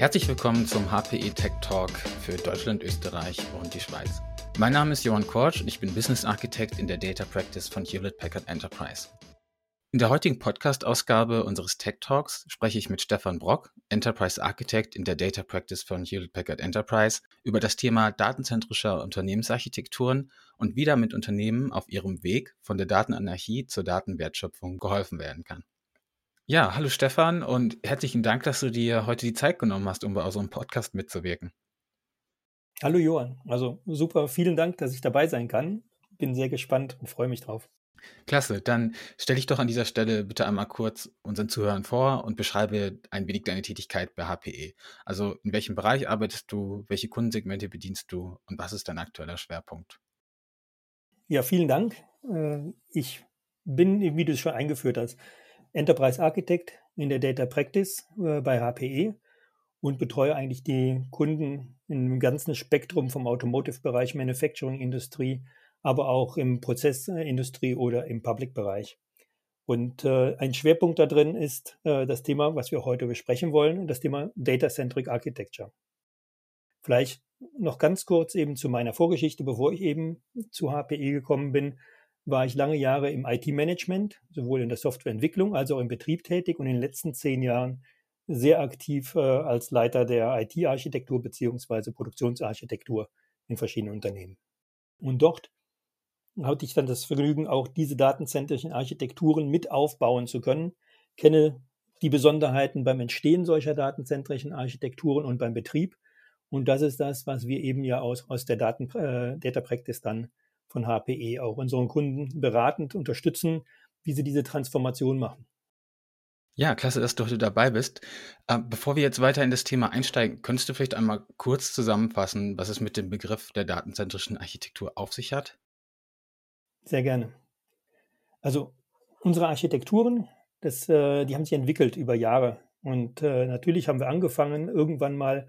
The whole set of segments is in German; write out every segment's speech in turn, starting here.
Herzlich willkommen zum HPE Tech Talk für Deutschland, Österreich und die Schweiz. Mein Name ist Johann Kortsch und ich bin Business Architect in der Data Practice von Hewlett Packard Enterprise. In der heutigen Podcast-Ausgabe unseres Tech Talks spreche ich mit Stefan Brock, Enterprise Architect in der Data Practice von Hewlett Packard Enterprise, über das Thema datenzentrischer Unternehmensarchitekturen und wie damit Unternehmen auf ihrem Weg von der Datenanarchie zur Datenwertschöpfung geholfen werden kann. Ja, hallo Stefan und herzlichen Dank, dass du dir heute die Zeit genommen hast, um bei unserem Podcast mitzuwirken. Hallo Johann, also super, vielen Dank, dass ich dabei sein kann. Bin sehr gespannt und freue mich drauf. Klasse, dann stelle ich doch an dieser Stelle bitte einmal kurz unseren Zuhörern vor und beschreibe ein wenig deine Tätigkeit bei HPE. Also in welchem Bereich arbeitest du, welche Kundensegmente bedienst du und was ist dein aktueller Schwerpunkt? Ja, vielen Dank. Äh, ich bin, wie du es schon eingeführt hast, Enterprise Architect in der Data Practice äh, bei HPE und betreue eigentlich die Kunden im ganzen Spektrum vom Automotive-Bereich, Manufacturing-Industrie, aber auch im Prozessindustrie oder im Public-Bereich. Und äh, ein Schwerpunkt da drin ist äh, das Thema, was wir heute besprechen wollen, das Thema Data-Centric Architecture. Vielleicht noch ganz kurz eben zu meiner Vorgeschichte, bevor ich eben zu HPE gekommen bin, war ich lange Jahre im IT-Management, sowohl in der Softwareentwicklung als auch im Betrieb tätig und in den letzten zehn Jahren sehr aktiv äh, als Leiter der IT-Architektur beziehungsweise Produktionsarchitektur in verschiedenen Unternehmen. Und dort hatte ich dann das Vergnügen, auch diese datenzentrischen Architekturen mit aufbauen zu können, kenne die Besonderheiten beim Entstehen solcher datenzentrischen Architekturen und beim Betrieb. Und das ist das, was wir eben ja aus, aus der Daten, äh, Data Practice dann von HPE auch unseren Kunden beratend unterstützen, wie sie diese Transformation machen. Ja, klasse, dass du heute dabei bist. Äh, bevor wir jetzt weiter in das Thema einsteigen, könntest du vielleicht einmal kurz zusammenfassen, was es mit dem Begriff der datenzentrischen Architektur auf sich hat? Sehr gerne. Also unsere Architekturen, das, äh, die haben sich entwickelt über Jahre. Und äh, natürlich haben wir angefangen, irgendwann mal,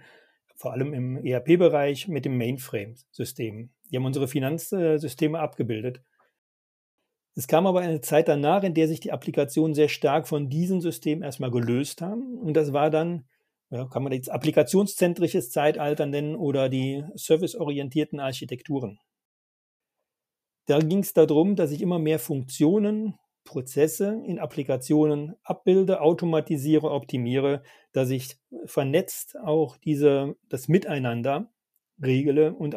vor allem im ERP-Bereich, mit dem Mainframe-System. Die haben unsere Finanzsysteme abgebildet. Es kam aber eine Zeit danach, in der sich die Applikationen sehr stark von diesem System erstmal gelöst haben. Und das war dann, kann man jetzt applikationszentrisches Zeitalter nennen oder die serviceorientierten Architekturen. Da ging es darum, dass ich immer mehr Funktionen, Prozesse in Applikationen abbilde, automatisiere, optimiere, dass ich vernetzt auch diese, das Miteinander regle und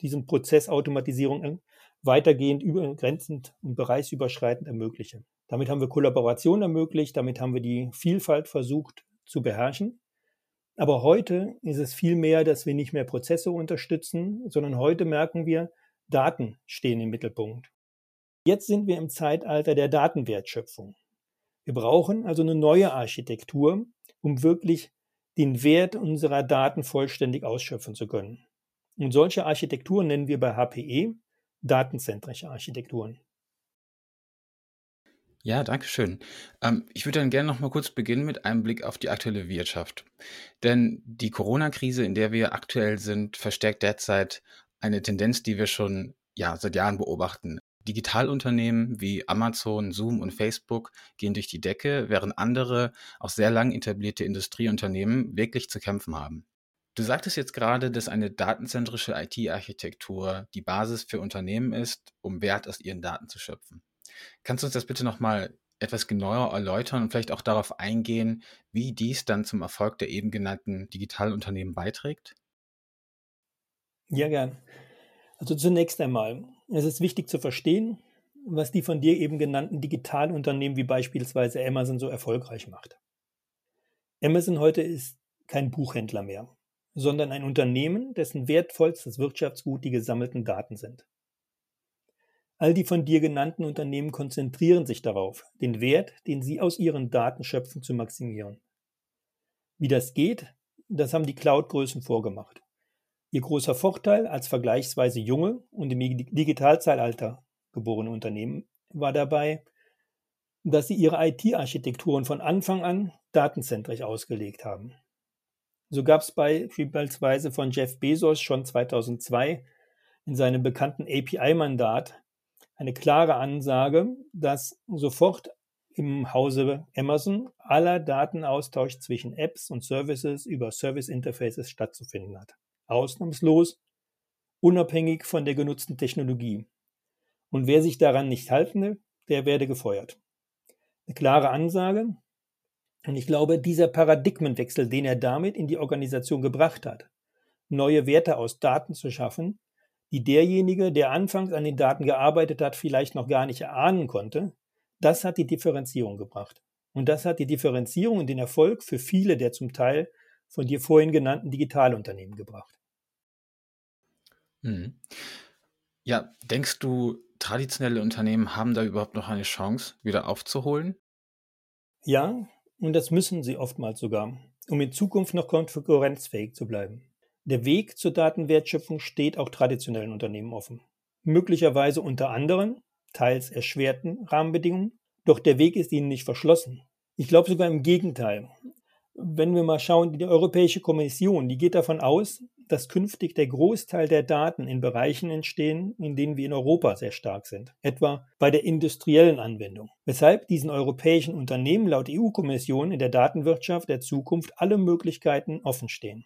diesen Prozess Automatisierung weitergehend übergrenzend und bereichsüberschreitend ermögliche. Damit haben wir Kollaboration ermöglicht, damit haben wir die Vielfalt versucht zu beherrschen. Aber heute ist es viel mehr, dass wir nicht mehr Prozesse unterstützen, sondern heute merken wir, Daten stehen im Mittelpunkt. Jetzt sind wir im Zeitalter der Datenwertschöpfung. Wir brauchen also eine neue Architektur, um wirklich den Wert unserer Daten vollständig ausschöpfen zu können. Und solche Architekturen nennen wir bei HPE datenzentrische Architekturen. Ja, danke schön. Ähm, ich würde dann gerne noch mal kurz beginnen mit einem Blick auf die aktuelle Wirtschaft. Denn die Corona-Krise, in der wir aktuell sind, verstärkt derzeit eine Tendenz, die wir schon ja, seit Jahren beobachten. Digitalunternehmen wie Amazon, Zoom und Facebook gehen durch die Decke, während andere, auch sehr lang etablierte Industrieunternehmen wirklich zu kämpfen haben. Du sagtest jetzt gerade, dass eine datenzentrische IT-Architektur die Basis für Unternehmen ist, um Wert aus ihren Daten zu schöpfen. Kannst du uns das bitte nochmal etwas genauer erläutern und vielleicht auch darauf eingehen, wie dies dann zum Erfolg der eben genannten Digitalunternehmen beiträgt? Ja, gern. Also zunächst einmal, es ist wichtig zu verstehen, was die von dir eben genannten Digitalunternehmen wie beispielsweise Amazon so erfolgreich macht. Amazon heute ist kein Buchhändler mehr, sondern ein Unternehmen, dessen wertvollstes Wirtschaftsgut die gesammelten Daten sind. All die von dir genannten Unternehmen konzentrieren sich darauf, den Wert, den sie aus ihren Daten schöpfen, zu maximieren. Wie das geht, das haben die Cloud-Größen vorgemacht. Ihr großer Vorteil als vergleichsweise junge und im Digitalzeitalter geborene Unternehmen war dabei, dass sie ihre IT-Architekturen von Anfang an datenzentrisch ausgelegt haben. So gab es beispielsweise von Jeff Bezos schon 2002 in seinem bekannten API-Mandat eine klare Ansage, dass sofort im Hause Amazon aller Datenaustausch zwischen Apps und Services über Service Interfaces stattzufinden hat. Ausnahmslos, unabhängig von der genutzten Technologie. Und wer sich daran nicht halten will, der werde gefeuert. Eine klare Ansage. Und ich glaube, dieser Paradigmenwechsel, den er damit in die Organisation gebracht hat, neue Werte aus Daten zu schaffen, die derjenige, der anfangs an den Daten gearbeitet hat, vielleicht noch gar nicht erahnen konnte, das hat die Differenzierung gebracht. Und das hat die Differenzierung und den Erfolg für viele der zum Teil von dir vorhin genannten Digitalunternehmen gebracht. Mhm. Ja, denkst du, traditionelle Unternehmen haben da überhaupt noch eine Chance, wieder aufzuholen? Ja, und das müssen sie oftmals sogar, um in Zukunft noch konkurrenzfähig zu bleiben. Der Weg zur Datenwertschöpfung steht auch traditionellen Unternehmen offen. Möglicherweise unter anderen, teils erschwerten Rahmenbedingungen, doch der Weg ist ihnen nicht verschlossen. Ich glaube sogar im Gegenteil. Wenn wir mal schauen, die Europäische Kommission, die geht davon aus, dass künftig der Großteil der Daten in Bereichen entstehen, in denen wir in Europa sehr stark sind, etwa bei der industriellen Anwendung, weshalb diesen europäischen Unternehmen laut EU-Kommission in der Datenwirtschaft der Zukunft alle Möglichkeiten offenstehen.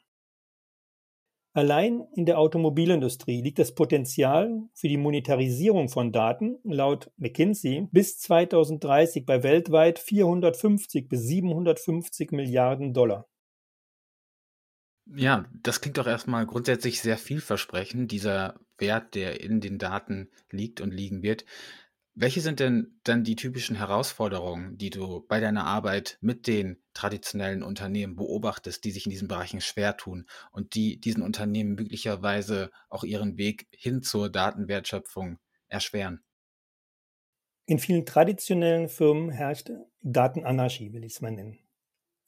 Allein in der Automobilindustrie liegt das Potenzial für die Monetarisierung von Daten laut McKinsey bis 2030 bei weltweit 450 bis 750 Milliarden Dollar. Ja, das klingt doch erstmal grundsätzlich sehr vielversprechend, dieser Wert, der in den Daten liegt und liegen wird. Welche sind denn dann die typischen Herausforderungen, die du bei deiner Arbeit mit den traditionellen Unternehmen beobachtest, die sich in diesen Bereichen schwer tun und die diesen Unternehmen möglicherweise auch ihren Weg hin zur Datenwertschöpfung erschweren? In vielen traditionellen Firmen herrscht Datenanarchie, will ich es mal nennen.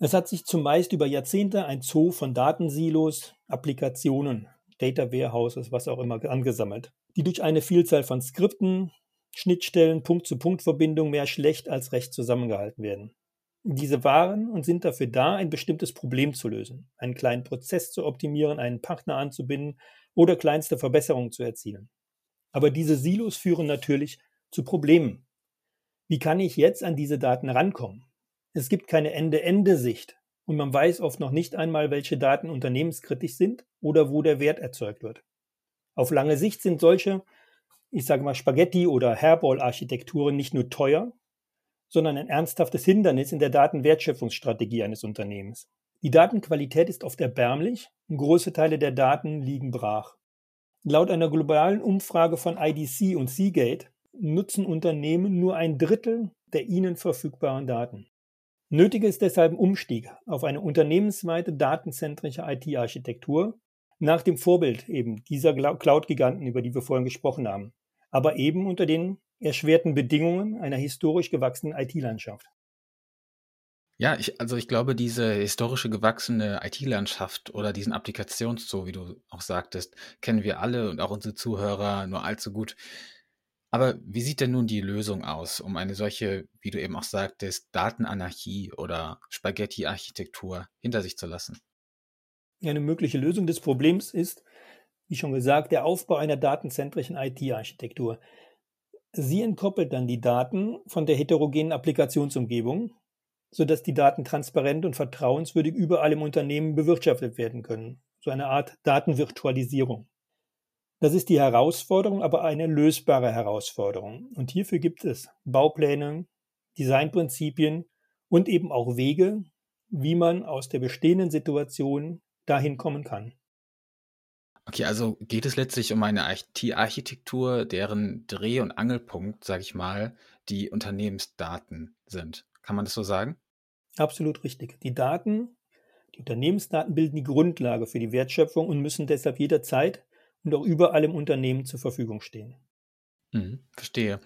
Es hat sich zumeist über Jahrzehnte ein Zoo von Datensilos, Applikationen, Data Warehouses, was auch immer, angesammelt, die durch eine Vielzahl von Skripten, Schnittstellen, Punkt-zu-Punkt-Verbindungen mehr schlecht als recht zusammengehalten werden. Diese waren und sind dafür da, ein bestimmtes Problem zu lösen, einen kleinen Prozess zu optimieren, einen Partner anzubinden oder kleinste Verbesserungen zu erzielen. Aber diese Silos führen natürlich zu Problemen. Wie kann ich jetzt an diese Daten rankommen? Es gibt keine Ende-Ende-Sicht und man weiß oft noch nicht einmal, welche Daten unternehmenskritisch sind oder wo der Wert erzeugt wird. Auf lange Sicht sind solche ich sage mal, Spaghetti- oder Hairball-Architekturen nicht nur teuer, sondern ein ernsthaftes Hindernis in der Datenwertschöpfungsstrategie eines Unternehmens. Die Datenqualität ist oft erbärmlich und große Teile der Daten liegen brach. Laut einer globalen Umfrage von IDC und Seagate nutzen Unternehmen nur ein Drittel der ihnen verfügbaren Daten. Nötig ist deshalb ein Umstieg auf eine unternehmensweite datenzentrische IT-Architektur nach dem Vorbild eben dieser Cloud-Giganten, über die wir vorhin gesprochen haben aber eben unter den erschwerten Bedingungen einer historisch gewachsenen IT-Landschaft. Ja, ich, also ich glaube, diese historische gewachsene IT-Landschaft oder diesen Applikationszoo, wie du auch sagtest, kennen wir alle und auch unsere Zuhörer nur allzu gut. Aber wie sieht denn nun die Lösung aus, um eine solche, wie du eben auch sagtest, Datenanarchie oder Spaghetti-Architektur hinter sich zu lassen? Eine mögliche Lösung des Problems ist, wie schon gesagt, der Aufbau einer datenzentrischen IT-Architektur. Sie entkoppelt dann die Daten von der heterogenen Applikationsumgebung, sodass die Daten transparent und vertrauenswürdig überall im Unternehmen bewirtschaftet werden können. So eine Art Datenvirtualisierung. Das ist die Herausforderung, aber eine lösbare Herausforderung. Und hierfür gibt es Baupläne, Designprinzipien und eben auch Wege, wie man aus der bestehenden Situation dahin kommen kann. Okay, also geht es letztlich um eine IT-Architektur, deren Dreh- und Angelpunkt, sage ich mal, die Unternehmensdaten sind. Kann man das so sagen? Absolut richtig. Die Daten, die Unternehmensdaten bilden die Grundlage für die Wertschöpfung und müssen deshalb jederzeit und auch überall im Unternehmen zur Verfügung stehen. Mhm, verstehe.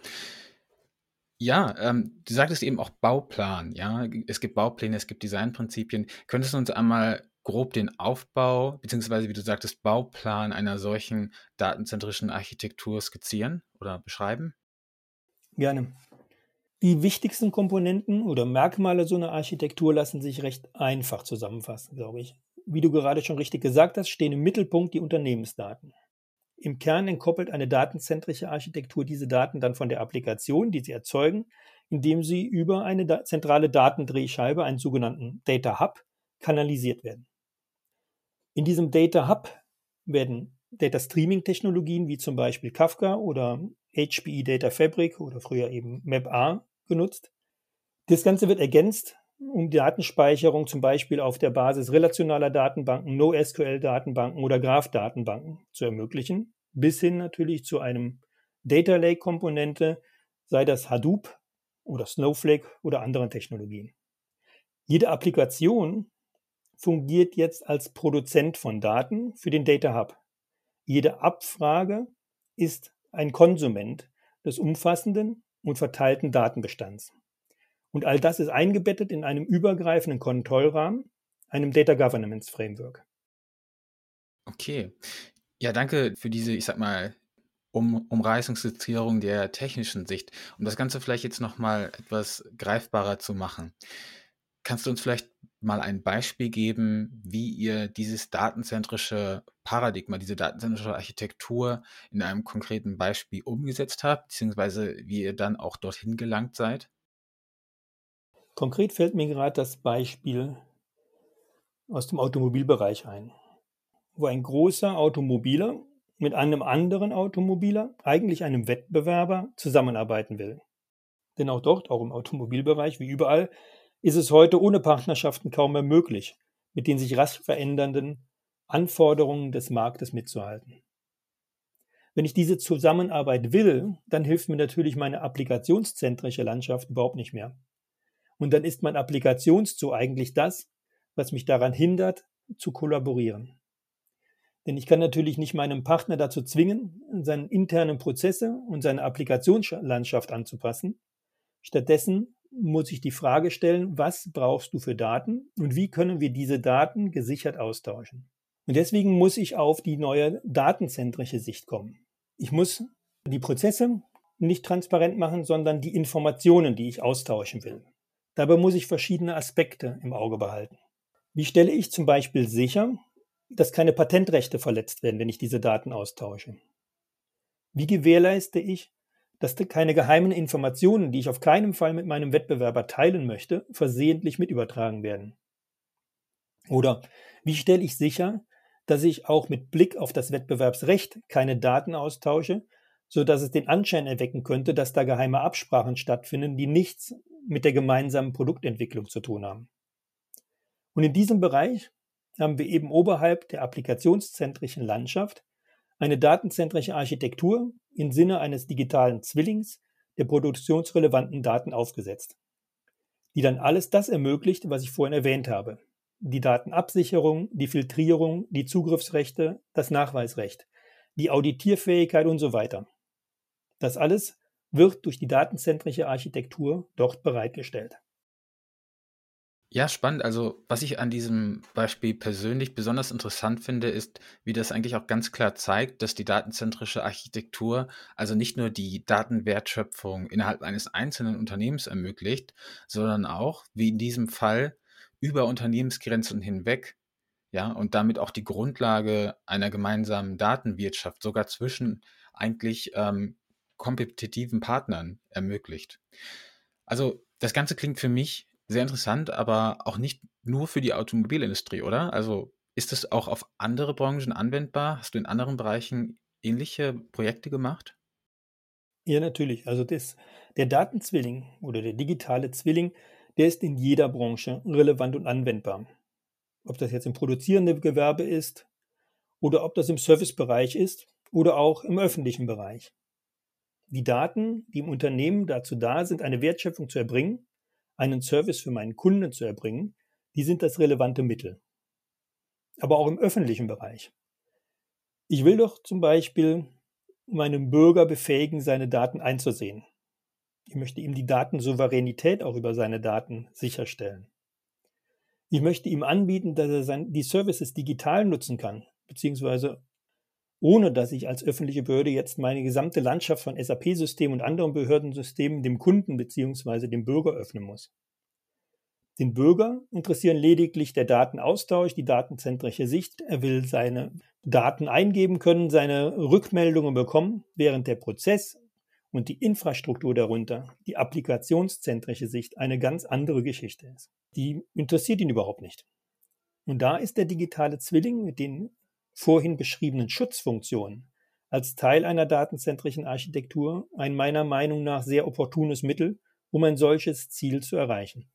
Ja, ähm, du sagtest eben auch Bauplan, ja. Es gibt Baupläne, es gibt Designprinzipien. Könntest du uns einmal grob den Aufbau, beziehungsweise wie du sagtest, Bauplan einer solchen datenzentrischen Architektur skizzieren oder beschreiben? Gerne. Die wichtigsten Komponenten oder Merkmale so einer Architektur lassen sich recht einfach zusammenfassen, glaube ich. Wie du gerade schon richtig gesagt hast, stehen im Mittelpunkt die Unternehmensdaten. Im Kern entkoppelt eine datenzentrische Architektur diese Daten dann von der Applikation, die sie erzeugen, indem sie über eine da zentrale Datendrehscheibe, einen sogenannten Data Hub, kanalisiert werden. In diesem Data Hub werden Data Streaming Technologien wie zum Beispiel Kafka oder HPE Data Fabric oder früher eben MapR genutzt. Das Ganze wird ergänzt um Datenspeicherung zum Beispiel auf der Basis relationaler Datenbanken, NoSQL-Datenbanken oder Graph-Datenbanken zu ermöglichen, bis hin natürlich zu einem Data Lake-Komponente, sei das Hadoop oder Snowflake oder anderen Technologien. Jede Applikation fungiert jetzt als Produzent von Daten für den Data Hub. Jede Abfrage ist ein Konsument des umfassenden und verteilten Datenbestands. Und all das ist eingebettet in einem übergreifenden Kontrollrahmen, einem Data Governance Framework. Okay. Ja, danke für diese, ich sag mal, um, Umreißungszitierung der technischen Sicht. Um das Ganze vielleicht jetzt nochmal etwas greifbarer zu machen. Kannst du uns vielleicht mal ein Beispiel geben, wie ihr dieses datenzentrische Paradigma, diese datenzentrische Architektur in einem konkreten Beispiel umgesetzt habt, beziehungsweise wie ihr dann auch dorthin gelangt seid? Konkret fällt mir gerade das Beispiel aus dem Automobilbereich ein, wo ein großer Automobiler mit einem anderen Automobiler, eigentlich einem Wettbewerber, zusammenarbeiten will. Denn auch dort, auch im Automobilbereich wie überall, ist es heute ohne Partnerschaften kaum mehr möglich, mit den sich rasch verändernden Anforderungen des Marktes mitzuhalten. Wenn ich diese Zusammenarbeit will, dann hilft mir natürlich meine applikationszentrische Landschaft überhaupt nicht mehr. Und dann ist mein Applikationszoo eigentlich das, was mich daran hindert, zu kollaborieren. Denn ich kann natürlich nicht meinem Partner dazu zwingen, seine internen Prozesse und seine Applikationslandschaft anzupassen. Stattdessen muss ich die Frage stellen, was brauchst du für Daten und wie können wir diese Daten gesichert austauschen. Und deswegen muss ich auf die neue datenzentrische Sicht kommen. Ich muss die Prozesse nicht transparent machen, sondern die Informationen, die ich austauschen will. Dabei muss ich verschiedene Aspekte im Auge behalten. Wie stelle ich zum Beispiel sicher, dass keine Patentrechte verletzt werden, wenn ich diese Daten austausche? Wie gewährleiste ich, dass keine geheimen Informationen, die ich auf keinen Fall mit meinem Wettbewerber teilen möchte, versehentlich mit übertragen werden? Oder wie stelle ich sicher, dass ich auch mit Blick auf das Wettbewerbsrecht keine Daten austausche, so dass es den Anschein erwecken könnte, dass da geheime Absprachen stattfinden, die nichts mit der gemeinsamen Produktentwicklung zu tun haben. Und in diesem Bereich haben wir eben oberhalb der applikationszentrischen Landschaft eine datenzentrische Architektur im Sinne eines digitalen Zwillings der produktionsrelevanten Daten aufgesetzt, die dann alles das ermöglicht, was ich vorhin erwähnt habe. Die Datenabsicherung, die Filtrierung, die Zugriffsrechte, das Nachweisrecht, die Auditierfähigkeit und so weiter. Das alles wird durch die datenzentrische Architektur dort bereitgestellt. Ja, spannend. Also, was ich an diesem Beispiel persönlich besonders interessant finde, ist, wie das eigentlich auch ganz klar zeigt, dass die datenzentrische Architektur also nicht nur die Datenwertschöpfung innerhalb eines einzelnen Unternehmens ermöglicht, sondern auch, wie in diesem Fall, über Unternehmensgrenzen hinweg, ja, und damit auch die Grundlage einer gemeinsamen Datenwirtschaft, sogar zwischen eigentlich ähm, kompetitiven Partnern ermöglicht. Also das Ganze klingt für mich sehr interessant, aber auch nicht nur für die Automobilindustrie, oder? Also ist es auch auf andere Branchen anwendbar? Hast du in anderen Bereichen ähnliche Projekte gemacht? Ja, natürlich. Also das, der Datenzwilling oder der digitale Zwilling, der ist in jeder Branche relevant und anwendbar. Ob das jetzt im produzierenden Gewerbe ist oder ob das im Servicebereich ist oder auch im öffentlichen Bereich. Die Daten, die im Unternehmen dazu da sind, eine Wertschöpfung zu erbringen, einen Service für meinen Kunden zu erbringen, die sind das relevante Mittel. Aber auch im öffentlichen Bereich. Ich will doch zum Beispiel meinen Bürger befähigen, seine Daten einzusehen. Ich möchte ihm die Datensouveränität auch über seine Daten sicherstellen. Ich möchte ihm anbieten, dass er sein, die Services digital nutzen kann, beziehungsweise ohne dass ich als öffentliche Behörde jetzt meine gesamte Landschaft von SAP-Systemen und anderen Behördensystemen dem Kunden bzw. dem Bürger öffnen muss. Den Bürger interessieren lediglich der Datenaustausch, die datenzentrische Sicht. Er will seine Daten eingeben können, seine Rückmeldungen bekommen, während der Prozess und die Infrastruktur darunter, die applikationszentrische Sicht, eine ganz andere Geschichte ist. Die interessiert ihn überhaupt nicht. Und da ist der digitale Zwilling mit den vorhin beschriebenen Schutzfunktionen als Teil einer datenzentrischen Architektur ein meiner Meinung nach sehr opportunes Mittel, um ein solches Ziel zu erreichen.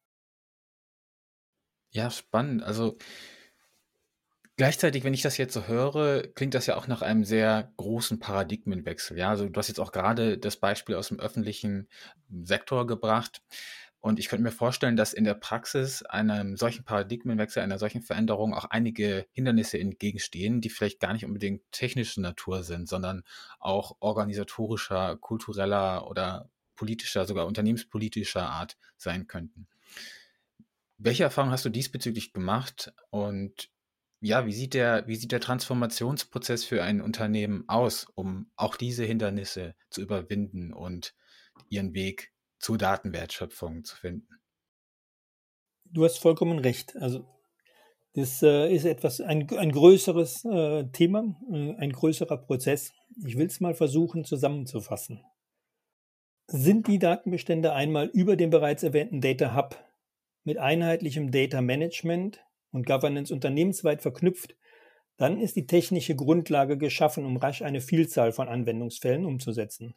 Ja, spannend. Also Gleichzeitig, wenn ich das jetzt so höre, klingt das ja auch nach einem sehr großen Paradigmenwechsel. Ja, also du hast jetzt auch gerade das Beispiel aus dem öffentlichen Sektor gebracht. Und ich könnte mir vorstellen, dass in der Praxis einem solchen Paradigmenwechsel, einer solchen Veränderung auch einige Hindernisse entgegenstehen, die vielleicht gar nicht unbedingt technischer Natur sind, sondern auch organisatorischer, kultureller oder politischer, sogar unternehmenspolitischer Art sein könnten. Welche Erfahrungen hast du diesbezüglich gemacht und ja, wie sieht der, wie sieht der Transformationsprozess für ein Unternehmen aus, um auch diese Hindernisse zu überwinden und ihren Weg zur Datenwertschöpfung zu finden? Du hast vollkommen recht. Also das äh, ist etwas ein, ein größeres äh, Thema, äh, ein größerer Prozess. Ich will es mal versuchen zusammenzufassen. Sind die Datenbestände einmal über den bereits erwähnten Data Hub mit einheitlichem Data Management und Governance unternehmensweit verknüpft, dann ist die technische Grundlage geschaffen, um rasch eine Vielzahl von Anwendungsfällen umzusetzen.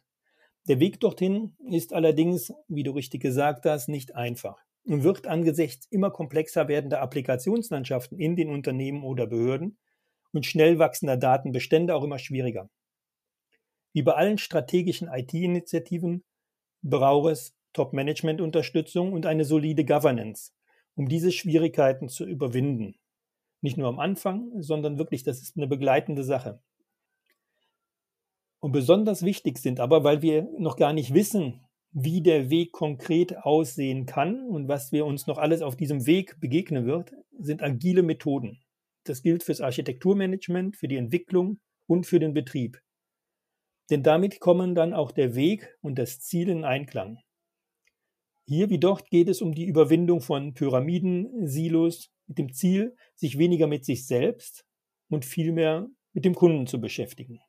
Der Weg dorthin ist allerdings, wie du richtig gesagt hast, nicht einfach und wird angesichts immer komplexer werdender Applikationslandschaften in den Unternehmen oder Behörden und schnell wachsender Datenbestände auch immer schwieriger. Wie bei allen strategischen IT-Initiativen braucht es Top-Management-Unterstützung und eine solide Governance, um diese Schwierigkeiten zu überwinden. Nicht nur am Anfang, sondern wirklich, das ist eine begleitende Sache. Und besonders wichtig sind aber, weil wir noch gar nicht wissen, wie der Weg konkret aussehen kann und was wir uns noch alles auf diesem Weg begegnen wird, sind agile Methoden. Das gilt fürs Architekturmanagement, für die Entwicklung und für den Betrieb. Denn damit kommen dann auch der Weg und das Ziel in Einklang. Hier wie dort geht es um die Überwindung von Pyramiden, Silos mit dem Ziel, sich weniger mit sich selbst und vielmehr mit dem Kunden zu beschäftigen.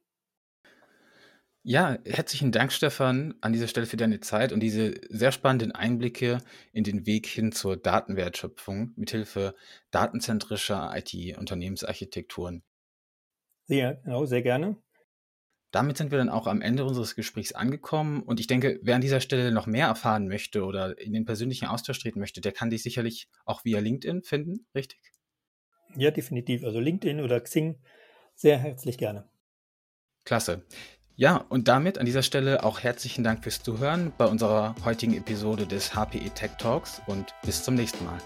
Ja, herzlichen Dank, Stefan, an dieser Stelle für deine Zeit und diese sehr spannenden Einblicke in den Weg hin zur Datenwertschöpfung mithilfe datenzentrischer IT-Unternehmensarchitekturen. Sehr, genau, sehr gerne. Damit sind wir dann auch am Ende unseres Gesprächs angekommen. Und ich denke, wer an dieser Stelle noch mehr erfahren möchte oder in den persönlichen Austausch treten möchte, der kann dich sicherlich auch via LinkedIn finden, richtig? Ja, definitiv. Also LinkedIn oder Xing, sehr herzlich gerne. Klasse. Ja, und damit an dieser Stelle auch herzlichen Dank fürs Zuhören bei unserer heutigen Episode des HPE Tech Talks und bis zum nächsten Mal.